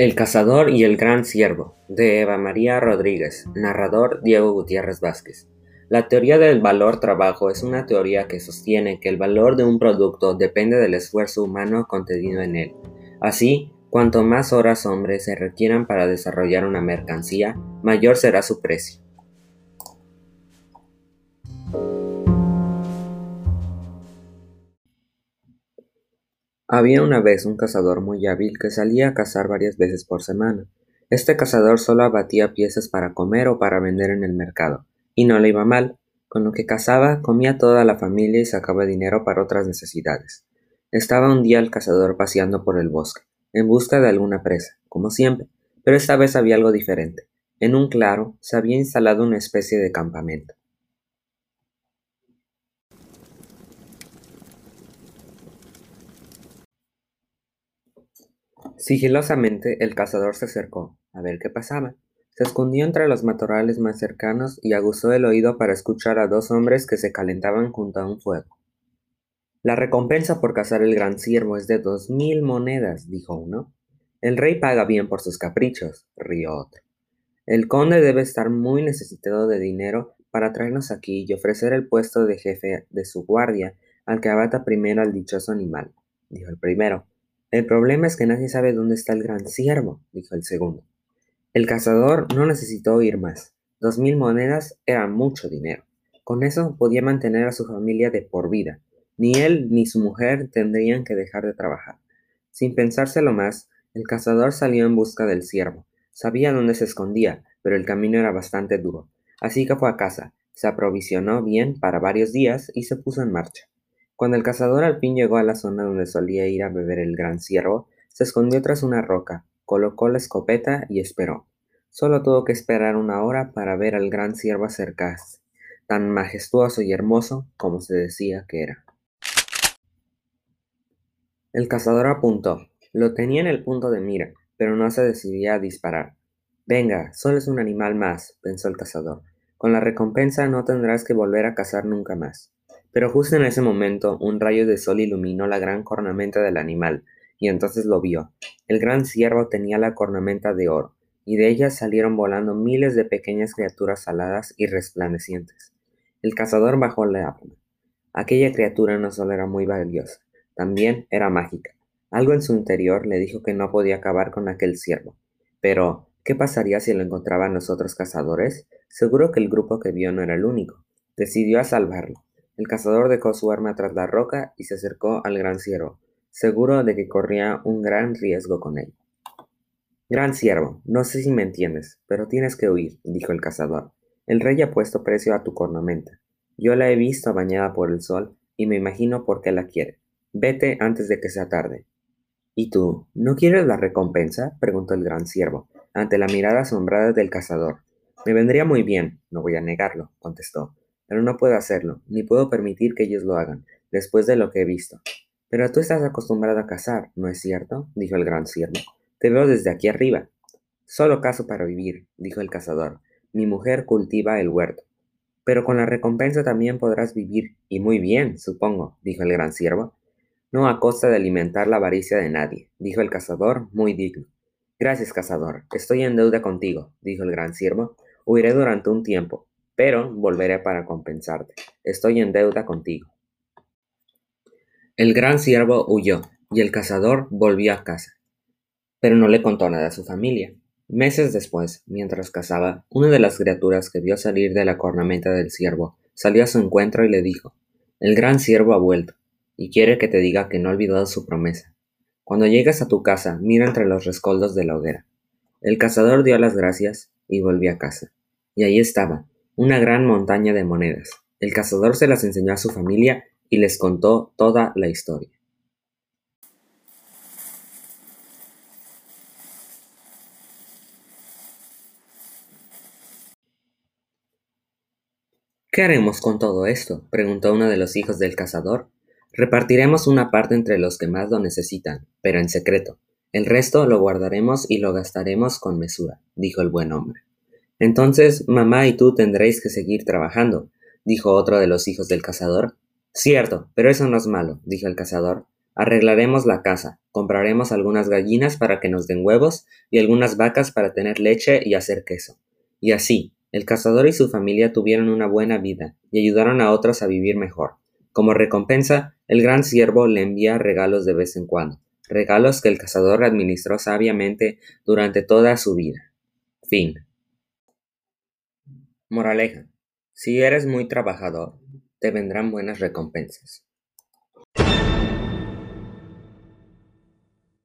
El cazador y el gran ciervo, de Eva María Rodríguez, narrador Diego Gutiérrez Vázquez. La teoría del valor trabajo es una teoría que sostiene que el valor de un producto depende del esfuerzo humano contenido en él. Así, cuanto más horas hombres se requieran para desarrollar una mercancía, mayor será su precio. Había una vez un cazador muy hábil que salía a cazar varias veces por semana. Este cazador solo abatía piezas para comer o para vender en el mercado, y no le iba mal. Con lo que cazaba, comía toda la familia y sacaba dinero para otras necesidades. Estaba un día el cazador paseando por el bosque, en busca de alguna presa, como siempre, pero esta vez había algo diferente. En un claro se había instalado una especie de campamento. Sigilosamente el cazador se acercó, a ver qué pasaba. Se escondió entre los matorrales más cercanos y aguzó el oído para escuchar a dos hombres que se calentaban junto a un fuego. La recompensa por cazar el gran ciervo es de dos mil monedas, dijo uno. El rey paga bien por sus caprichos, rió otro. El conde debe estar muy necesitado de dinero para traernos aquí y ofrecer el puesto de jefe de su guardia al que abata primero al dichoso animal, dijo el primero. El problema es que nadie sabe dónde está el gran ciervo, dijo el segundo. El cazador no necesitó oír más. Dos mil monedas era mucho dinero. Con eso podía mantener a su familia de por vida. Ni él ni su mujer tendrían que dejar de trabajar. Sin pensárselo más, el cazador salió en busca del ciervo. Sabía dónde se escondía, pero el camino era bastante duro. Así que fue a casa, se aprovisionó bien para varios días y se puso en marcha. Cuando el cazador al fin llegó a la zona donde solía ir a beber el gran ciervo, se escondió tras una roca, colocó la escopeta y esperó. Solo tuvo que esperar una hora para ver al gran ciervo acercarse, tan majestuoso y hermoso como se decía que era. El cazador apuntó. Lo tenía en el punto de mira, pero no se decidía a disparar. Venga, solo es un animal más, pensó el cazador. Con la recompensa no tendrás que volver a cazar nunca más. Pero justo en ese momento un rayo de sol iluminó la gran cornamenta del animal, y entonces lo vio. El gran ciervo tenía la cornamenta de oro, y de ella salieron volando miles de pequeñas criaturas aladas y resplandecientes. El cazador bajó la arma. Aquella criatura no solo era muy valiosa, también era mágica. Algo en su interior le dijo que no podía acabar con aquel ciervo. Pero, ¿qué pasaría si lo encontraban los otros cazadores? Seguro que el grupo que vio no era el único. Decidió a salvarlo. El cazador dejó su arma tras la roca y se acercó al gran ciervo, seguro de que corría un gran riesgo con él. Gran ciervo, no sé si me entiendes, pero tienes que huir, dijo el cazador. El rey ha puesto precio a tu cornamenta. Yo la he visto bañada por el sol y me imagino por qué la quiere. Vete antes de que sea tarde. ¿Y tú, no quieres la recompensa? preguntó el gran ciervo, ante la mirada asombrada del cazador. Me vendría muy bien, no voy a negarlo, contestó, pero no puedo hacerlo, ni puedo permitir que ellos lo hagan, después de lo que he visto. Pero tú estás acostumbrado a cazar, ¿no es cierto? dijo el gran ciervo. Te veo desde aquí arriba. Solo cazo para vivir, dijo el cazador. Mi mujer cultiva el huerto. Pero con la recompensa también podrás vivir, y muy bien, supongo, dijo el gran ciervo. No a costa de alimentar la avaricia de nadie, dijo el cazador, muy digno. Gracias, cazador. Estoy en deuda contigo, dijo el gran ciervo. Huiré durante un tiempo, pero volveré para compensarte. Estoy en deuda contigo. El gran ciervo huyó, y el cazador volvió a casa. Pero no le contó nada a su familia. Meses después, mientras cazaba, una de las criaturas que vio salir de la cornamenta del ciervo salió a su encuentro y le dijo El gran ciervo ha vuelto, y quiere que te diga que no ha olvidado su promesa. Cuando llegues a tu casa, mira entre los rescoldos de la hoguera. El cazador dio las gracias y volvió a casa. Y ahí estaba, una gran montaña de monedas. El cazador se las enseñó a su familia y les contó toda la historia. ¿Qué haremos con todo esto? preguntó uno de los hijos del cazador. Repartiremos una parte entre los que más lo necesitan, pero en secreto. El resto lo guardaremos y lo gastaremos con mesura, dijo el buen hombre. Entonces mamá y tú tendréis que seguir trabajando, dijo otro de los hijos del cazador. Cierto, pero eso no es malo, dijo el cazador. Arreglaremos la casa, compraremos algunas gallinas para que nos den huevos y algunas vacas para tener leche y hacer queso. Y así, el cazador y su familia tuvieron una buena vida y ayudaron a otros a vivir mejor. Como recompensa, el gran siervo le envía regalos de vez en cuando, regalos que el cazador administró sabiamente durante toda su vida. Fin. Moraleja. Si eres muy trabajador, te vendrán buenas recompensas.